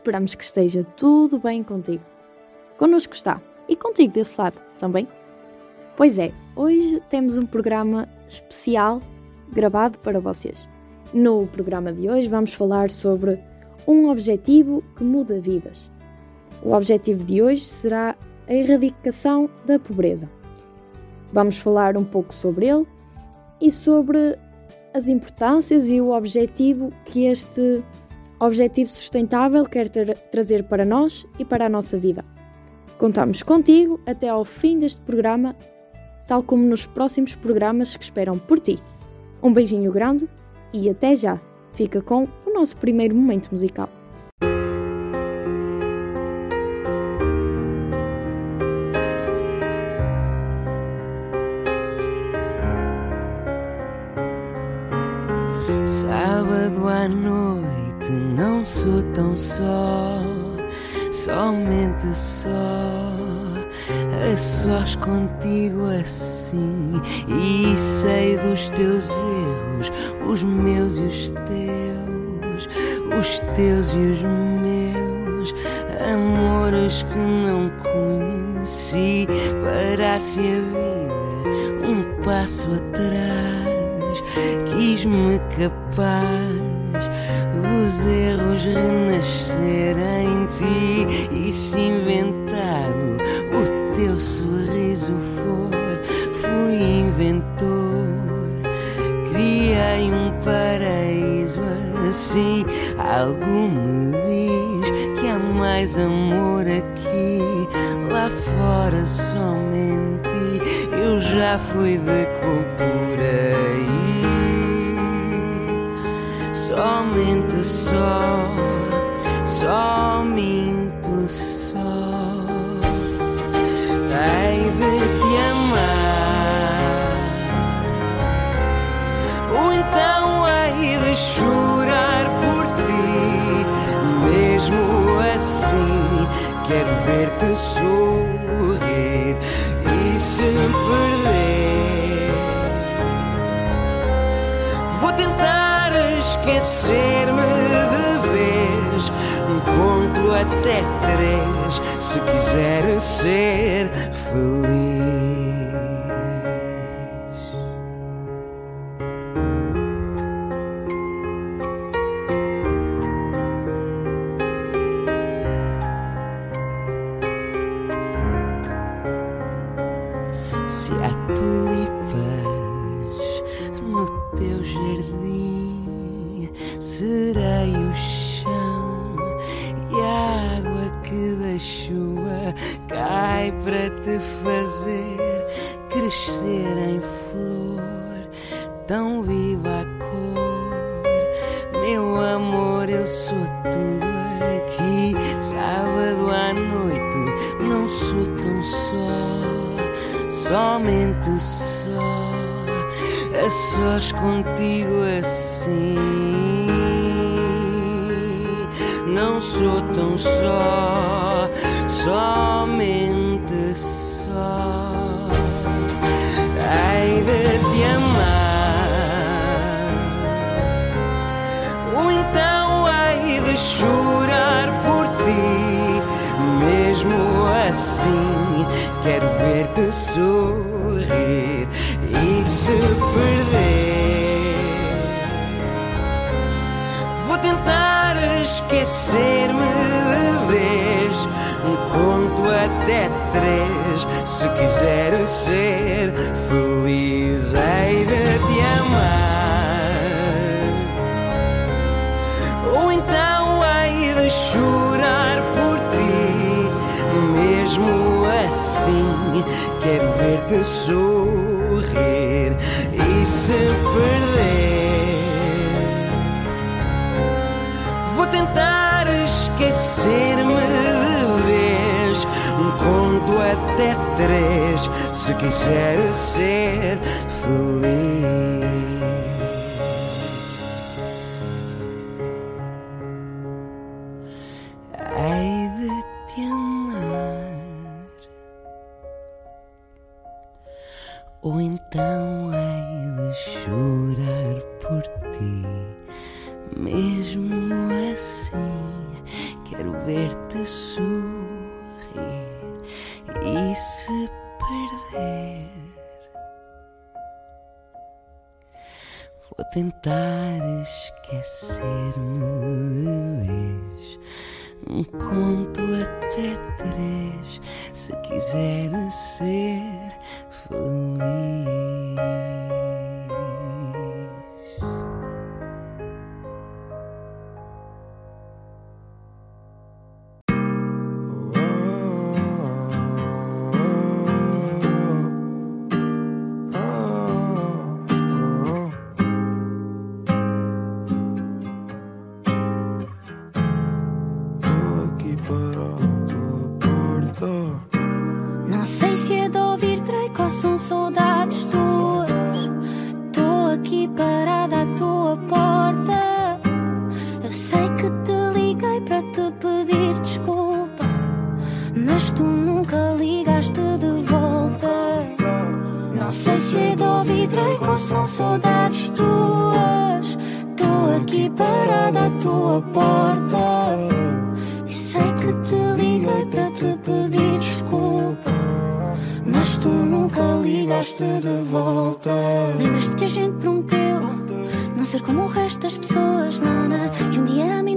Esperamos que esteja tudo bem contigo. Connosco está, e contigo desse lado também. Pois é, hoje temos um programa especial gravado para vocês. No programa de hoje vamos falar sobre um objetivo que muda vidas. O objetivo de hoje será a erradicação da pobreza. Vamos falar um pouco sobre ele e sobre as importâncias e o objetivo que este objetivo sustentável quer trazer para nós e para a nossa vida. Contamos contigo até ao fim deste programa, tal como nos próximos programas que esperam por ti. Um beijinho grande e até já! Fica com o nosso primeiro momento musical. Somente só. A sós contigo assim, e sei dos teus erros, os meus e os teus, os teus e os meus, amores que não conheci. Parasse a vida um passo atrás, quis-me capaz dos erros renascer em ti se inventado o teu sorriso for, fui inventor, criei um paraíso assim. Algo me diz que há mais amor aqui, lá fora somente eu já fui de cor por aí somente só, só minto chorar por ti, mesmo assim. Quero ver-te sorrir e se perder. Vou tentar esquecer-me de vez. Conto até três se quiser ser feliz. Somente só, a sós contigo assim. Não sou tão só, somente só. Hei de te amar, ou então hei de chorar por ti, mesmo assim. Quero ver-te sorrir e se perder. Vou tentar esquecer-me de vez. Conto até três. Se quiser ser feliz, hei de te amar. Ou então hei de chorar Quero ver-te sorrir e se perder. Vou tentar esquecer-me de vez. Conto até três se quiser ser feliz. Ou então hei de chorar por ti, mesmo nunca ligaste de volta. Lembras-te que a gente prometeu não ser como o resto das pessoas, nana, que um dia a mim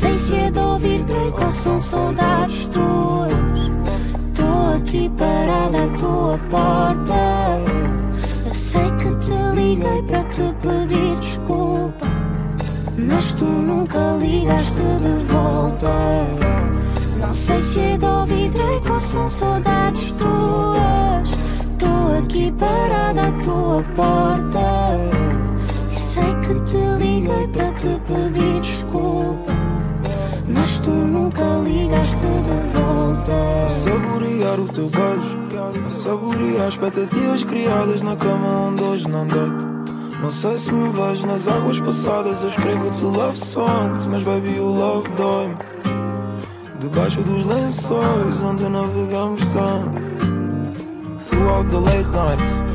Sei se é de ouvir Drake ou são saudades tuas. Tô aqui parada à tua porta. Eu sei que te liguei para te pedir desculpa. Mas tu nunca ligaste de volta. Não sei se é de ouvir Drake ou são saudades tuas aqui parada à tua porta. Sei que te liguei para te pedir desculpa. Mas tu nunca ligaste de volta. A saborear o teu beijo, a saborear expectativas criadas na cama onde hoje não deito. Não sei se me vejo nas águas passadas. Eu escrevo-te love songs, mas baby, o love dói-me. Debaixo dos lençóis onde navegamos tanto throughout the late nights 3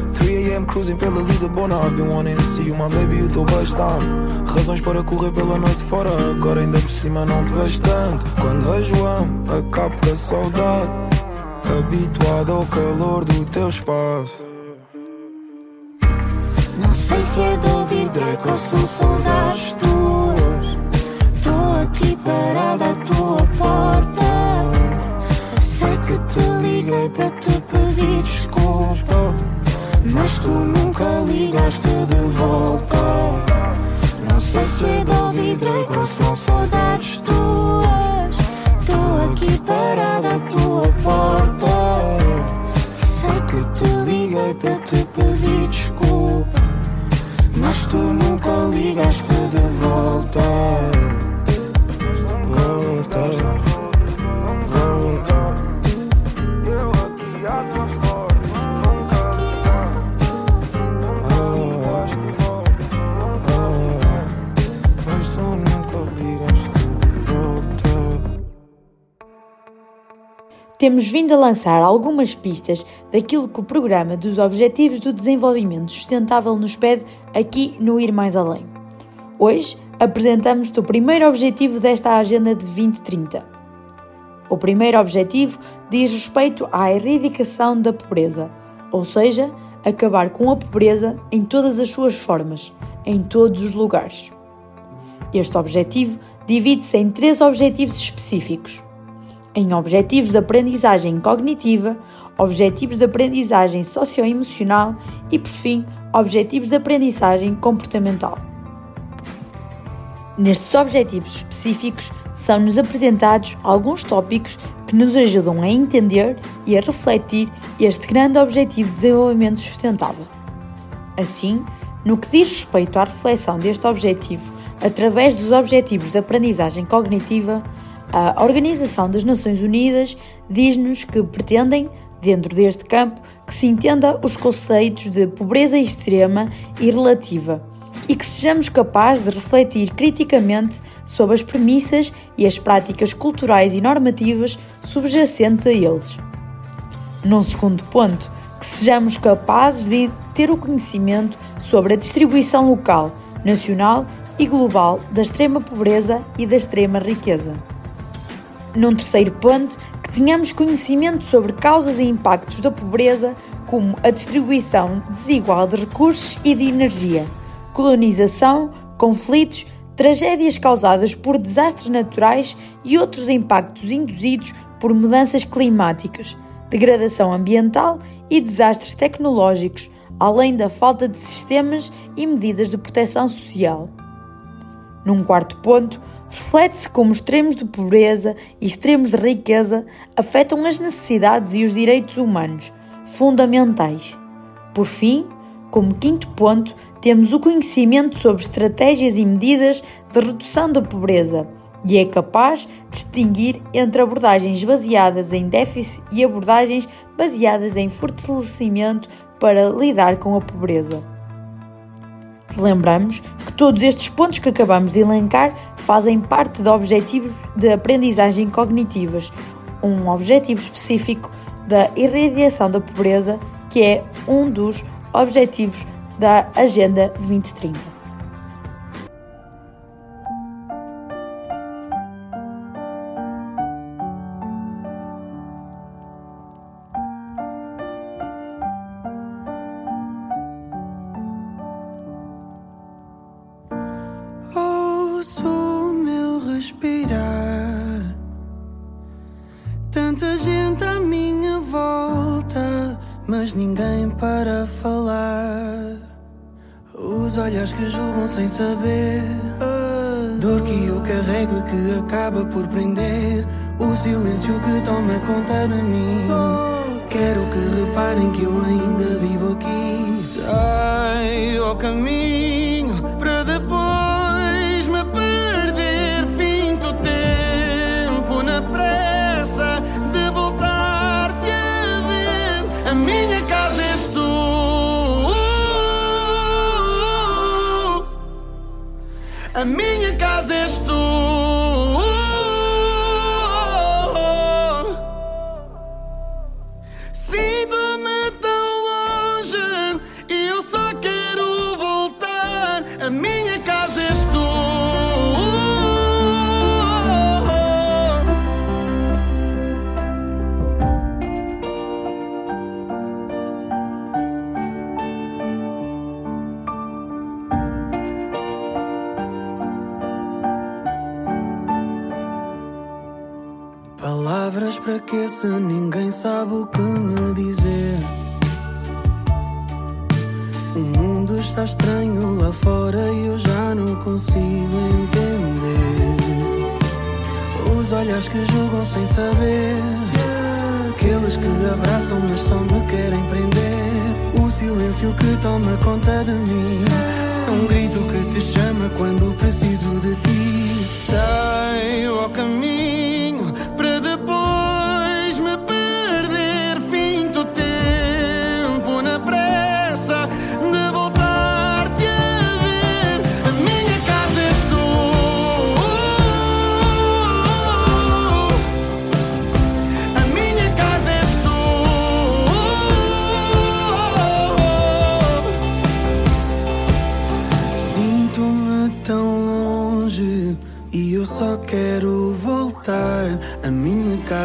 a.m. cruising pela Lisabona. I've been wanting to see you, my baby, o teu dá Razões para correr pela noite fora Agora ainda por cima não te vejo tanto. Quando vejo amo, acabo com a saudade. Habituado ao calor do teu espaço. Não sei se é de ouvir Drake ou são saudades tuas. Estou aqui parada à tua porta. Sei que te liguei para te pedir desculpa Mas tu nunca ligaste de volta. Não sei se é ouvir Drake ou são saudades tuas. Estou aqui parada à tua porta. Sei que te liguei para te pedir desculpa. Mas tu nunca ligaste de volta temos vindo a lançar algumas pistas daquilo que o Programa dos Objetivos do Desenvolvimento Sustentável nos pede aqui no Ir Mais Além. Hoje apresentamos-te o primeiro objetivo desta Agenda de 2030. O primeiro objetivo diz respeito à erradicação da pobreza, ou seja, acabar com a pobreza em todas as suas formas, em todos os lugares. Este objetivo divide-se em três objetivos específicos em objetivos de aprendizagem cognitiva, objetivos de aprendizagem socioemocional e, por fim, objetivos de aprendizagem comportamental. Nestes objetivos específicos são-nos apresentados alguns tópicos que nos ajudam a entender e a refletir este grande objetivo de desenvolvimento sustentável. Assim, no que diz respeito à reflexão deste objetivo através dos objetivos de aprendizagem cognitiva, a Organização das Nações Unidas diz-nos que pretendem, dentro deste campo, que se entenda os conceitos de pobreza extrema e relativa, e que sejamos capazes de refletir criticamente sobre as premissas e as práticas culturais e normativas subjacentes a eles. Num segundo ponto, que sejamos capazes de ter o conhecimento sobre a distribuição local, nacional e global da extrema pobreza e da extrema riqueza. Num terceiro ponto, que tenhamos conhecimento sobre causas e impactos da pobreza, como a distribuição desigual de recursos e de energia, colonização, conflitos, tragédias causadas por desastres naturais e outros impactos induzidos por mudanças climáticas, degradação ambiental e desastres tecnológicos, além da falta de sistemas e medidas de proteção social. Num quarto ponto, reflete-se como extremos de pobreza e extremos de riqueza afetam as necessidades e os direitos humanos fundamentais. Por fim, como quinto ponto, temos o conhecimento sobre estratégias e medidas de redução da pobreza e é capaz de distinguir entre abordagens baseadas em déficit e abordagens baseadas em fortalecimento para lidar com a pobreza. Lembramos que todos estes pontos que acabamos de elencar fazem parte de objetivos de aprendizagem cognitivas, um objetivo específico da irradiação da pobreza, que é um dos objetivos da Agenda 2030. Olhos que julgam sem saber. Dor que eu carrego e que acaba por prender. O silêncio que toma conta de mim. Quero que reparem que eu ainda vivo aqui. Sai ao caminho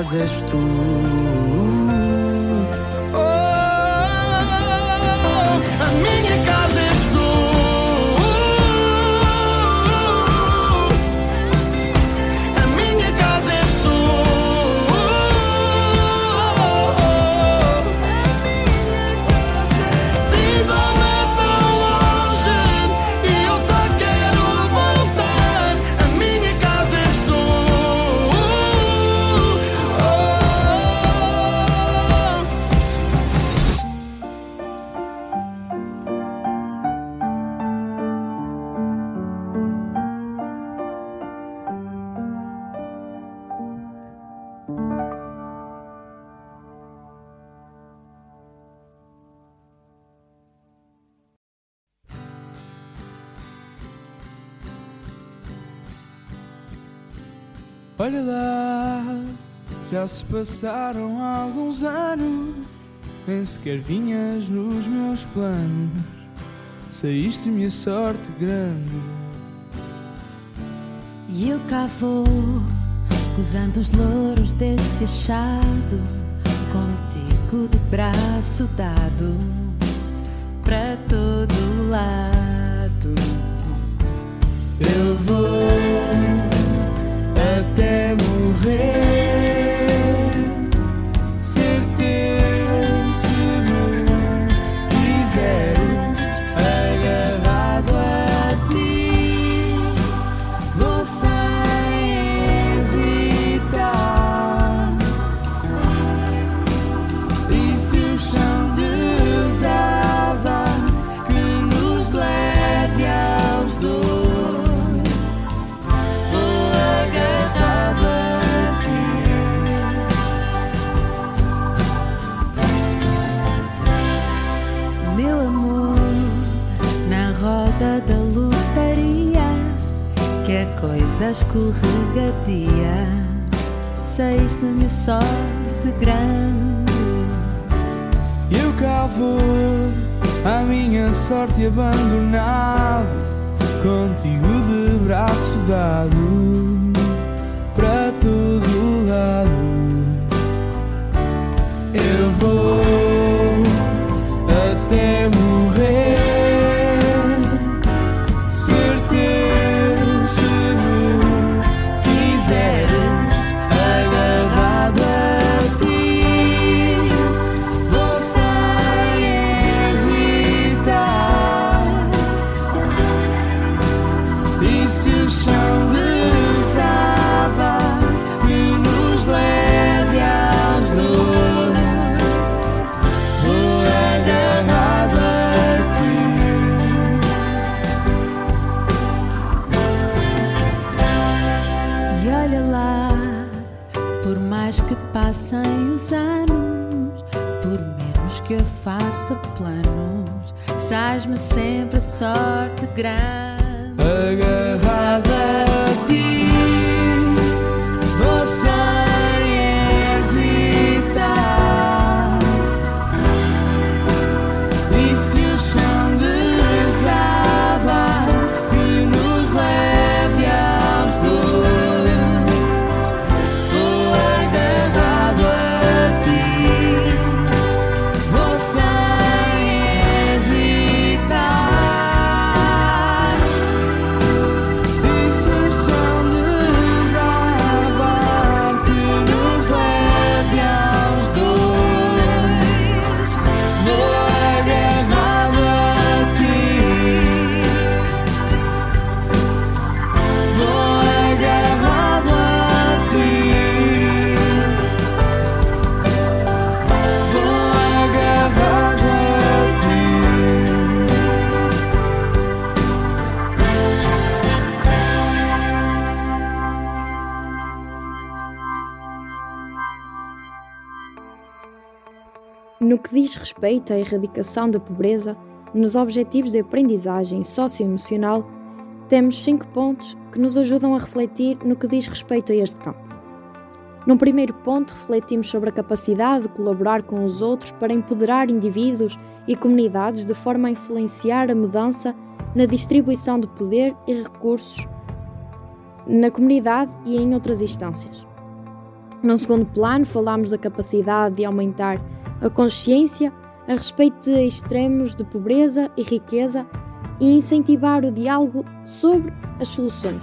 és tu. Olha lá, já se passaram alguns anos, nem sequer vinhas nos meus planos. Saíste-me a sorte grande. E eu cá vou, gozando os louros deste achado, contigo de braço dado para todo lado. Eu vou até morrer. Coisa escorregadia, saíste-me sorte grande. Eu cá vou, a minha sorte abandonado, contigo de braço dado, para todo lado. Eu vou No que diz respeito à erradicação da pobreza, nos Objetivos de Aprendizagem Socioemocional, temos cinco pontos que nos ajudam a refletir no que diz respeito a este campo. Num primeiro ponto, refletimos sobre a capacidade de colaborar com os outros para empoderar indivíduos e comunidades de forma a influenciar a mudança na distribuição de poder e recursos na comunidade e em outras instâncias. Num segundo plano, falamos da capacidade de aumentar a consciência a respeito de extremos de pobreza e riqueza e incentivar o diálogo sobre as soluções.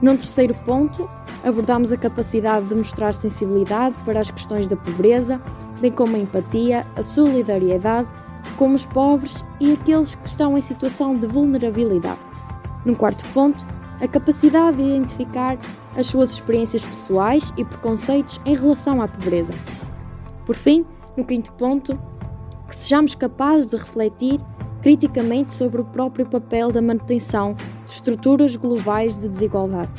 Num terceiro ponto, abordamos a capacidade de mostrar sensibilidade para as questões da pobreza, bem como a empatia, a solidariedade com os pobres e aqueles que estão em situação de vulnerabilidade. Num quarto ponto, a capacidade de identificar as suas experiências pessoais e preconceitos em relação à pobreza. Por fim, no quinto ponto, que sejamos capazes de refletir criticamente sobre o próprio papel da manutenção de estruturas globais de desigualdade.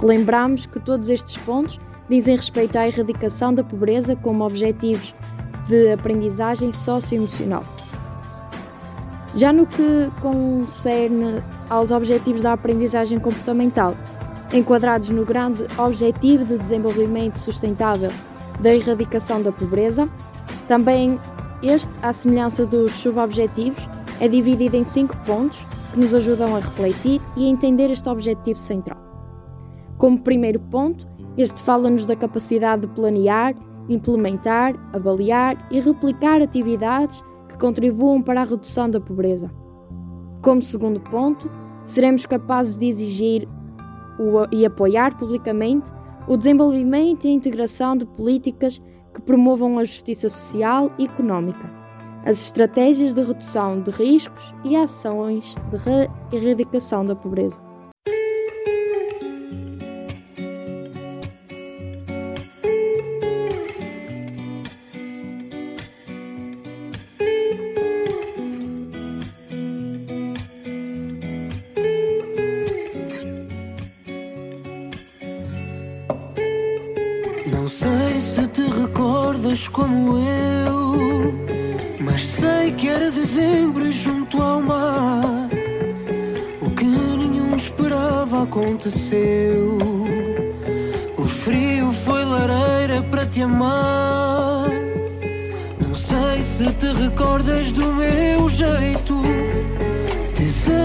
Relembramos que todos estes pontos dizem respeito à erradicação da pobreza como objetivos de aprendizagem socioemocional. Já no que concerne aos objetivos da aprendizagem comportamental, enquadrados no grande Objetivo de Desenvolvimento Sustentável da Erradicação da Pobreza. Também este, à semelhança dos subobjetivos, é dividido em cinco pontos que nos ajudam a refletir e a entender este objetivo central. Como primeiro ponto, este fala-nos da capacidade de planear, implementar, avaliar e replicar atividades que contribuam para a redução da pobreza. Como segundo ponto, seremos capazes de exigir e apoiar publicamente o desenvolvimento e a integração de políticas que promovam a justiça social e económica, as estratégias de redução de riscos e ações de erradicação da pobreza.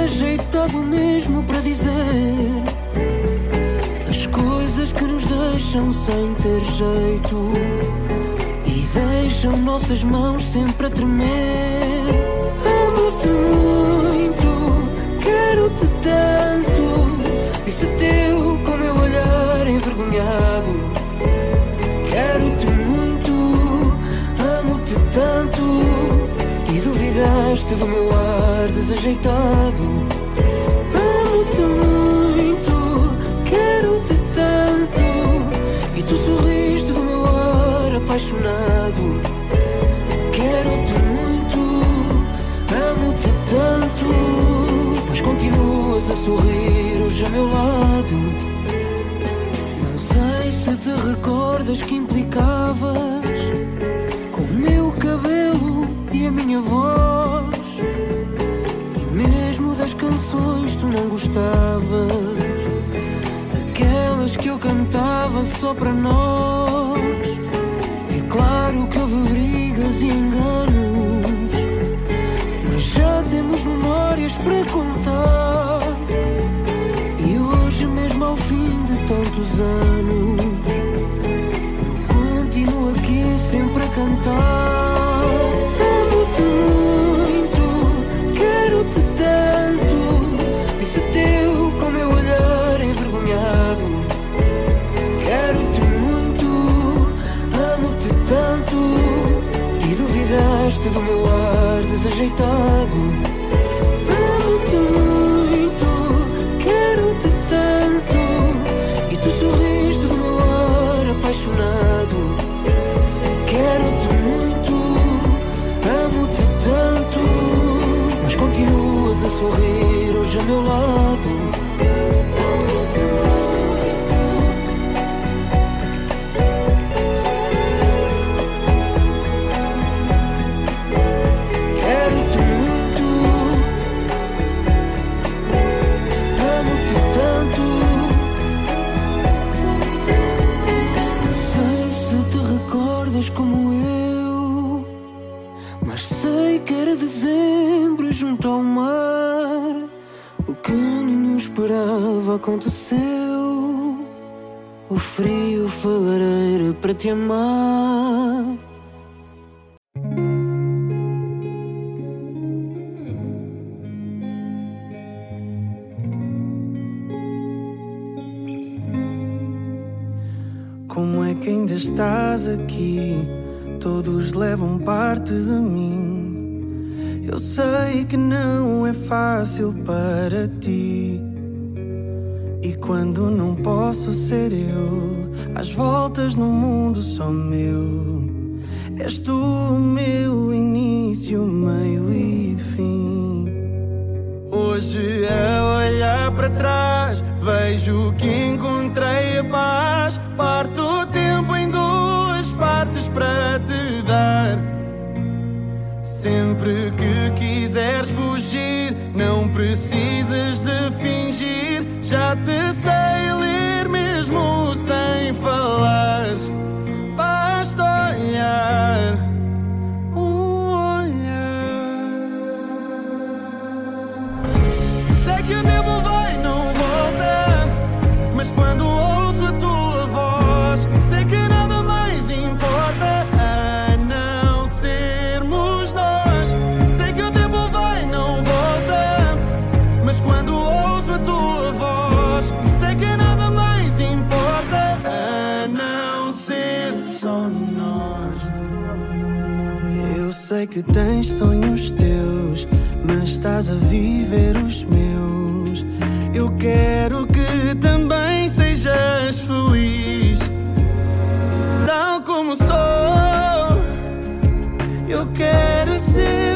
Desajeitado mesmo para dizer as coisas que nos deixam sem ter jeito deixam nossas mãos sempre a tremer. Amo-te muito, quero-te tanto. Disse teu com meu olhar envergonhado. Quero-te muito, amo-te tanto. E duvidaste do meu ar desajeitado. Amo-te muito, quero-te tanto. E tu sorriste do meu ar apaixonado. sorrir hoje a meu lado. Não sei se te recordas que implicavas e a minha voz. E mesmo das canções tu não gostavas, aquelas que eu cantava só para nós. É claro que houve brigas e enganos, mas já temos memórias para contar ao fim de tantos anos, eu continuo aqui sempre a cantar. Ar para te amar. Como é que ainda estás aqui? Todos levam parte de mim. Eu sei que não é fácil para ti. E quando não posso ser eu, às voltas no mundo só meu. És tu o meu início, meio e fim. Hoje, a olhar para trás, vejo que encontrei a paz. Parto o tempo em duas partes para te dar. Sempre que quiseres fugir, não precisas de fingir já te sei ler mesmo sem falar. Sei que tens sonhos teus, mas estás a viver os meus. Eu quero que também sejas feliz, tal como sou. Eu quero ser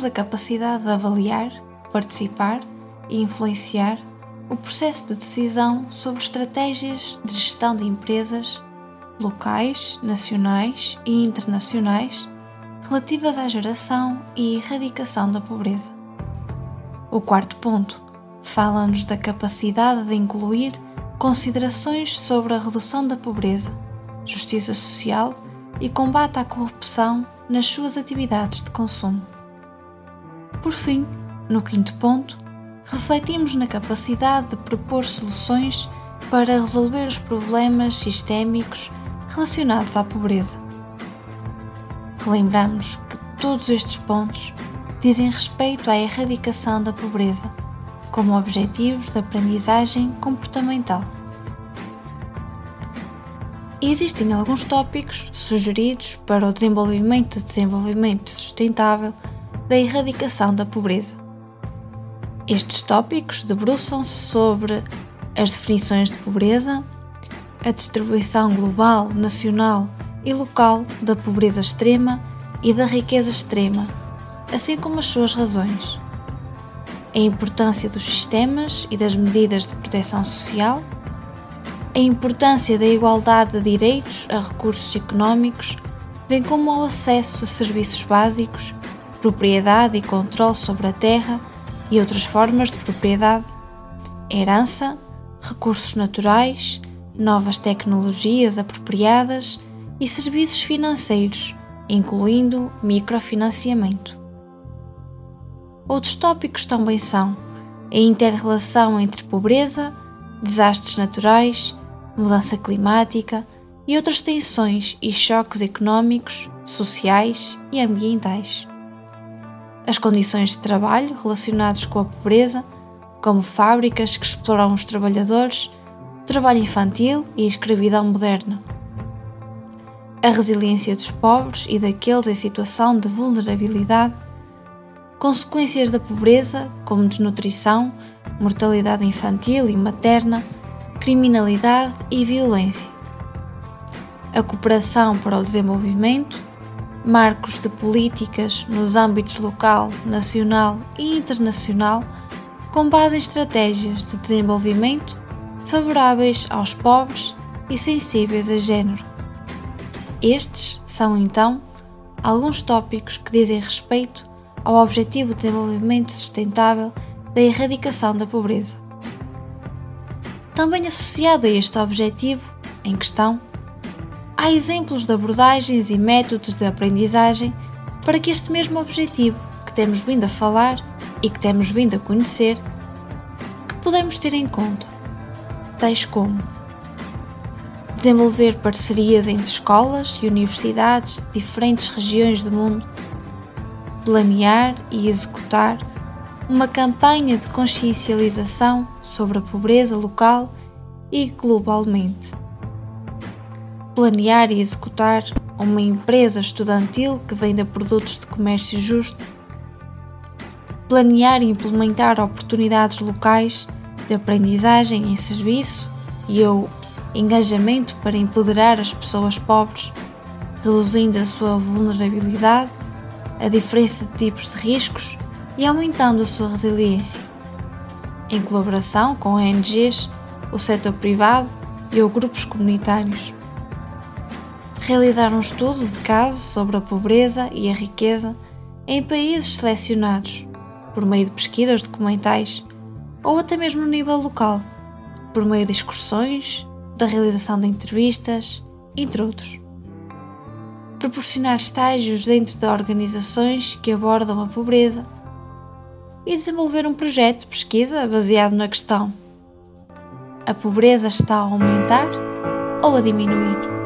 refletimos a capacidade de avaliar, participar e influenciar o processo de decisão sobre estratégias de gestão de empresas locais, nacionais e internacionais relativas à geração e erradicação da pobreza. O quarto ponto fala-nos da capacidade de incluir considerações sobre a redução da pobreza, justiça social e combate à corrupção nas suas atividades de consumo. Por fim, no quinto ponto, refletimos na capacidade de propor soluções para resolver os problemas sistémicos relacionados à pobreza. Relembramos que todos estes pontos dizem respeito à erradicação da pobreza como objetivos de aprendizagem comportamental. Existem alguns tópicos sugeridos para o desenvolvimento de desenvolvimento sustentável da erradicação da pobreza. Estes tópicos debruçam-se sobre as definições de pobreza, a distribuição global, nacional e local da pobreza extrema e da riqueza extrema, assim como as suas razões, a importância dos sistemas e das medidas de proteção social, a importância da igualdade de direitos a recursos económicos, bem como ao acesso a serviços básicos, propriedade e controle sobre a terra e outras formas de propriedade, herança, recursos naturais, novas tecnologias apropriadas e serviços financeiros, incluindo microfinanciamento. Outros tópicos também são a interrelação entre pobreza, desastres naturais, mudança climática e outras tensões e choques económicos, sociais e ambientais. As condições de trabalho relacionadas com a pobreza, como fábricas que exploram os trabalhadores, trabalho infantil e escravidão moderna. A resiliência dos pobres e daqueles em situação de vulnerabilidade, consequências da pobreza, como desnutrição, mortalidade infantil e materna, criminalidade e violência. A cooperação para o desenvolvimento, marcos de políticas nos âmbitos local, nacional e internacional, com base em estratégias de desenvolvimento favoráveis aos pobres e sensíveis a género. Estes são, então, alguns tópicos que dizem respeito ao Objetivo de Desenvolvimento Sustentável da erradicação da pobreza. Também associado a este objetivo em questão, há exemplos de abordagens e métodos de aprendizagem para que este mesmo objetivo que temos vindo a falar e que temos vindo a conhecer, que podemos ter em conta, tais como desenvolver parcerias entre escolas e universidades de diferentes regiões do mundo, planear e executar uma campanha de consciencialização sobre a pobreza local e globalmente. Planear e executar uma empresa estudantil que venda produtos de comércio justo. Planear e implementar oportunidades locais de aprendizagem em serviço e ou engajamento para empoderar as pessoas pobres, reduzindo a sua vulnerabilidade, a diferença de tipos de riscos e aumentando a sua resiliência. Em colaboração com ONGs, o setor privado e ou grupos comunitários. Realizar um estudo de caso sobre a pobreza e a riqueza em países selecionados, por meio de pesquisas documentais ou até mesmo no nível local, por meio de excursões, da realização de entrevistas, entre outros. Proporcionar estágios dentro de organizações que abordam a pobreza e desenvolver um projeto de pesquisa baseado na questão: a pobreza está a aumentar ou a diminuir?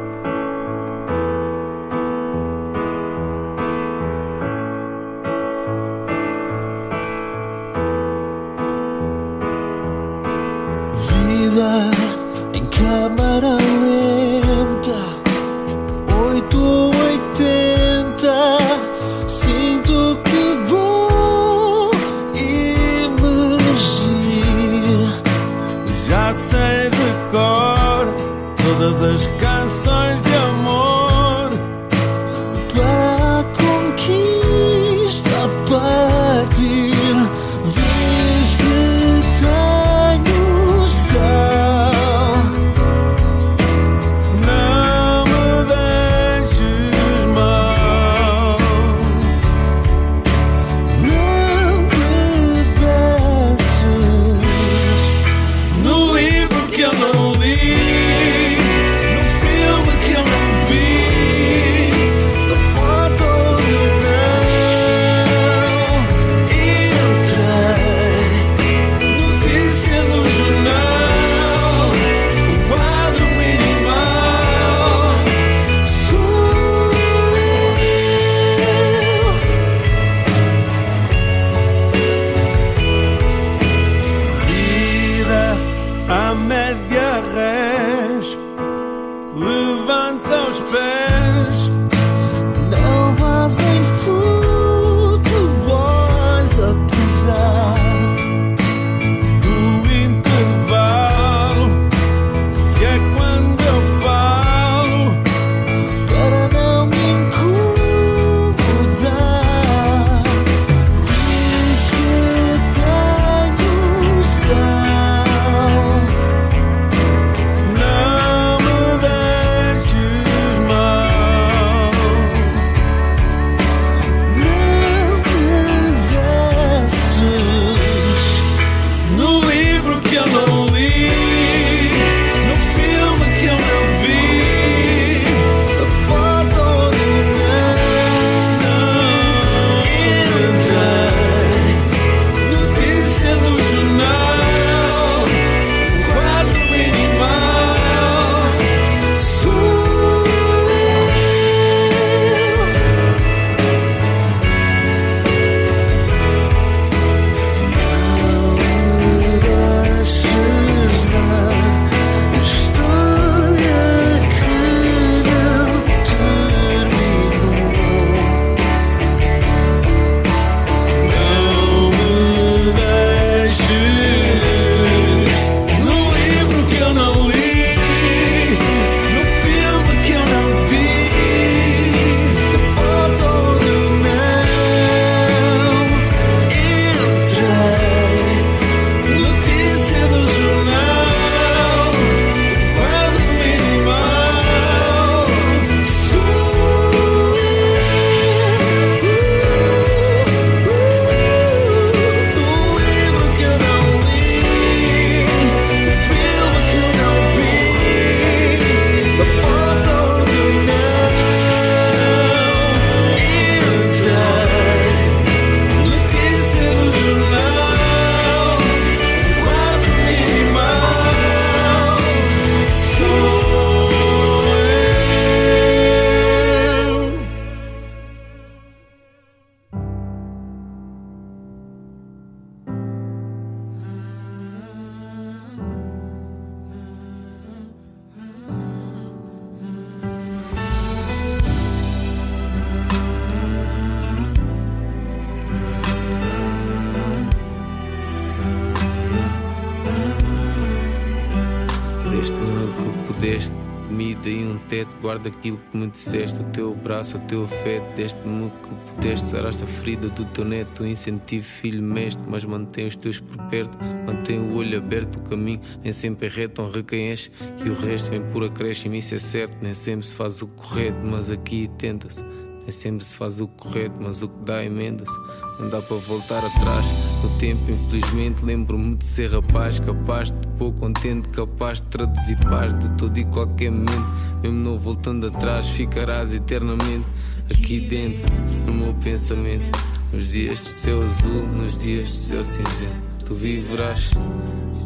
Aquilo que me disseste. O teu braço, o teu afeto, deste-me que pudeste. Saraste a ferida do teu neto, incentivo, filho mestre. Mas mantém os teus por perto, mantém o olho aberto. O caminho nem sempre é reto, honra quem és. Que o resto vem por acréscimo, isso é certo. Nem sempre se faz o correto, mas aqui tenta-se. Nem sempre se faz o correto, mas o que dá emenda-se. Não dá para voltar atrás. No tempo, infelizmente, lembro-me de ser rapaz, capaz de pôr contente, capaz de traduzir paz de todo e qualquer momento. Mesmo não voltando atrás, ficarás eternamente aqui dentro, no meu pensamento. Nos dias de céu azul, nos dias de céu cinzento. Tu viverás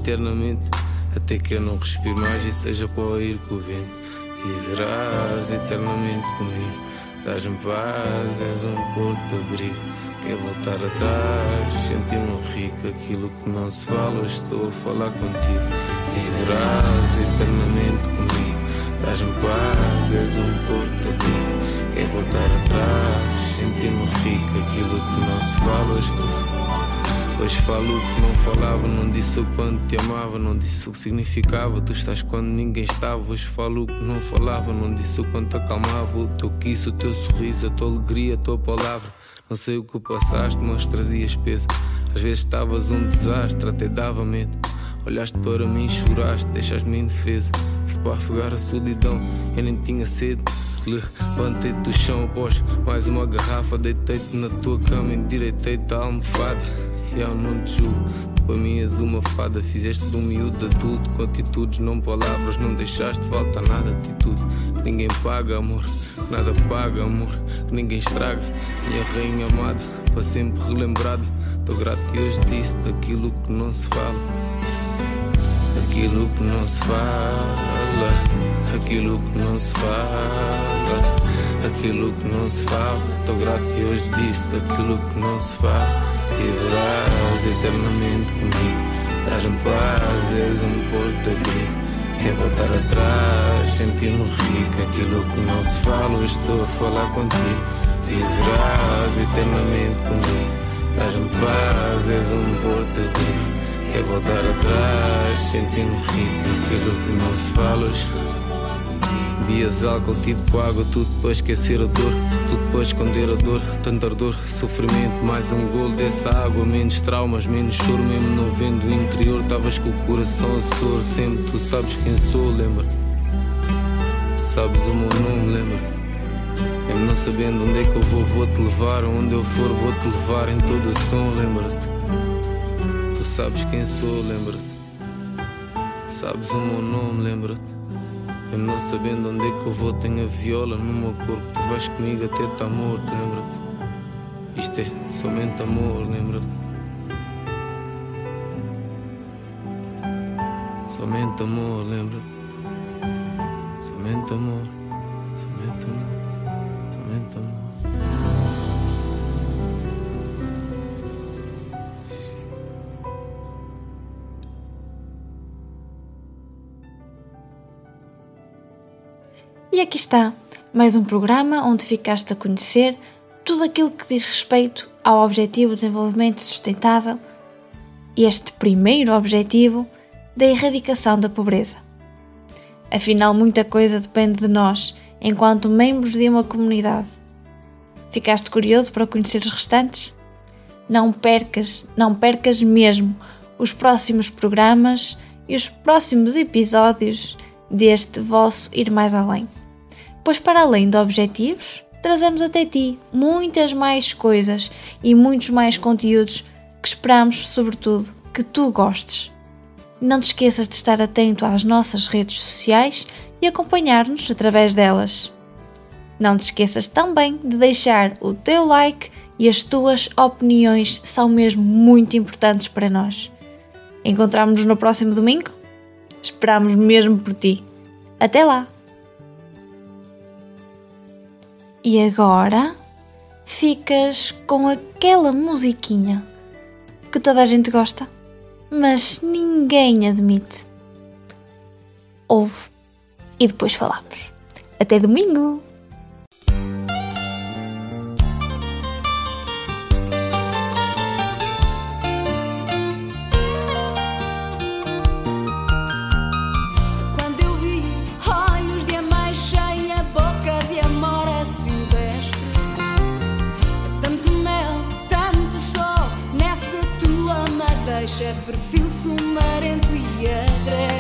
eternamente, até que eu não respiro mais e seja para ir com o vento. Viverás eternamente comigo. Dás-me paz, és um porto de abrigo. Quer voltar atrás, sentir-me rico. Aquilo que não se fala, estou a falar contigo. Viverás eternamente comigo. Dás-me paz, és um porto abrigo. Quer voltar atrás, sentir-me rico. Aquilo que não se fala, estou Pois falo o que não falava, não disse o quanto te amava, não disse o que significava. Tu estás quando ninguém estava. Hoje falo o que não falava, não disse o quanto acalmava. O teu kiss, o teu sorriso, a tua alegria, a tua palavra. Não sei o que passaste, mas trazias peso. Às vezes estavas um desastre, até dava medo. Olhaste para mim choraste, deixaste-me indefesa. Fui para afogar a solidão, eu nem tinha sede. Levantei-te do chão após mais uma garrafa. Deitei-te na tua cama, endireitei-te a almofada. Eu não te julgo, para mim és uma fada. Fizeste de um miúdo adulto, com atitudes, não palavras. Não deixaste falta nada, atitude. Ninguém paga, amor, nada paga, amor. Ninguém estraga. Minha rainha amada, para sempre relembrada. Estou grato que hoje disse daquilo que não se fala. Aquilo que não se fala, aquilo que não se fala, aquilo que não se fala. Estou grato que hoje disse daquilo que não se fala. Viverás eternamente comigo. Dás-me paz, és um porto abrigo. Quer voltar atrás, sentir-me rico. Aquilo que não se fala, estou a falar contigo. Viverás eternamente comigo. Dás-me paz, és um porto abrigo. Quer voltar atrás, sentir-me rico. Aquilo que não se fala, estou Bebias álcool tipo água, tudo para esquecer a dor, tudo para esconder a dor, tanta ardor, sofrimento, mais um golo dessa água, menos traumas, menos choro, mesmo não vendo o interior, estavas com o coração a sor, sempre tu sabes quem sou, lembra? Sabes o meu nome, lembra? Mesmo não sabendo onde é que eu vou, vou-te levar, onde eu for, vou-te levar em todo o som, lembra-te? Tu sabes quem sou, lembra-te? Sabes o meu nome, lembra-te? Eu não sabendo onde é que eu vou, tenho a viola no meu corpo. Tu vais comigo até estar morto, lembra-te? Isto é somente amor, lembra-te? Somente amor, lembra-te? Somente amor, somente amor, somente amor. E aqui está, mais um programa onde ficaste a conhecer tudo aquilo que diz respeito ao Objetivo de Desenvolvimento Sustentável, este primeiro objetivo da erradicação da pobreza. Afinal, muita coisa depende de nós, enquanto membros de uma comunidade. Ficaste curioso para conhecer os restantes? Não percas, não percas mesmo os próximos programas e os próximos episódios deste vosso Ir Mais Além pois para além de objetivos, trazemos até ti muitas mais coisas e muitos mais conteúdos que esperamos, sobretudo, que tu gostes. Não te esqueças de estar atento às nossas redes sociais e acompanhar-nos através delas. Não te esqueças também de deixar o teu like e as tuas opiniões são mesmo muito importantes para nós. Encontramos-nos no próximo domingo? Esperamos mesmo por ti. Até lá! E agora ficas com aquela musiquinha que toda a gente gosta, mas ninguém admite. Ouve e depois falamos. Até domingo! chefe perfil sumarento e agreste.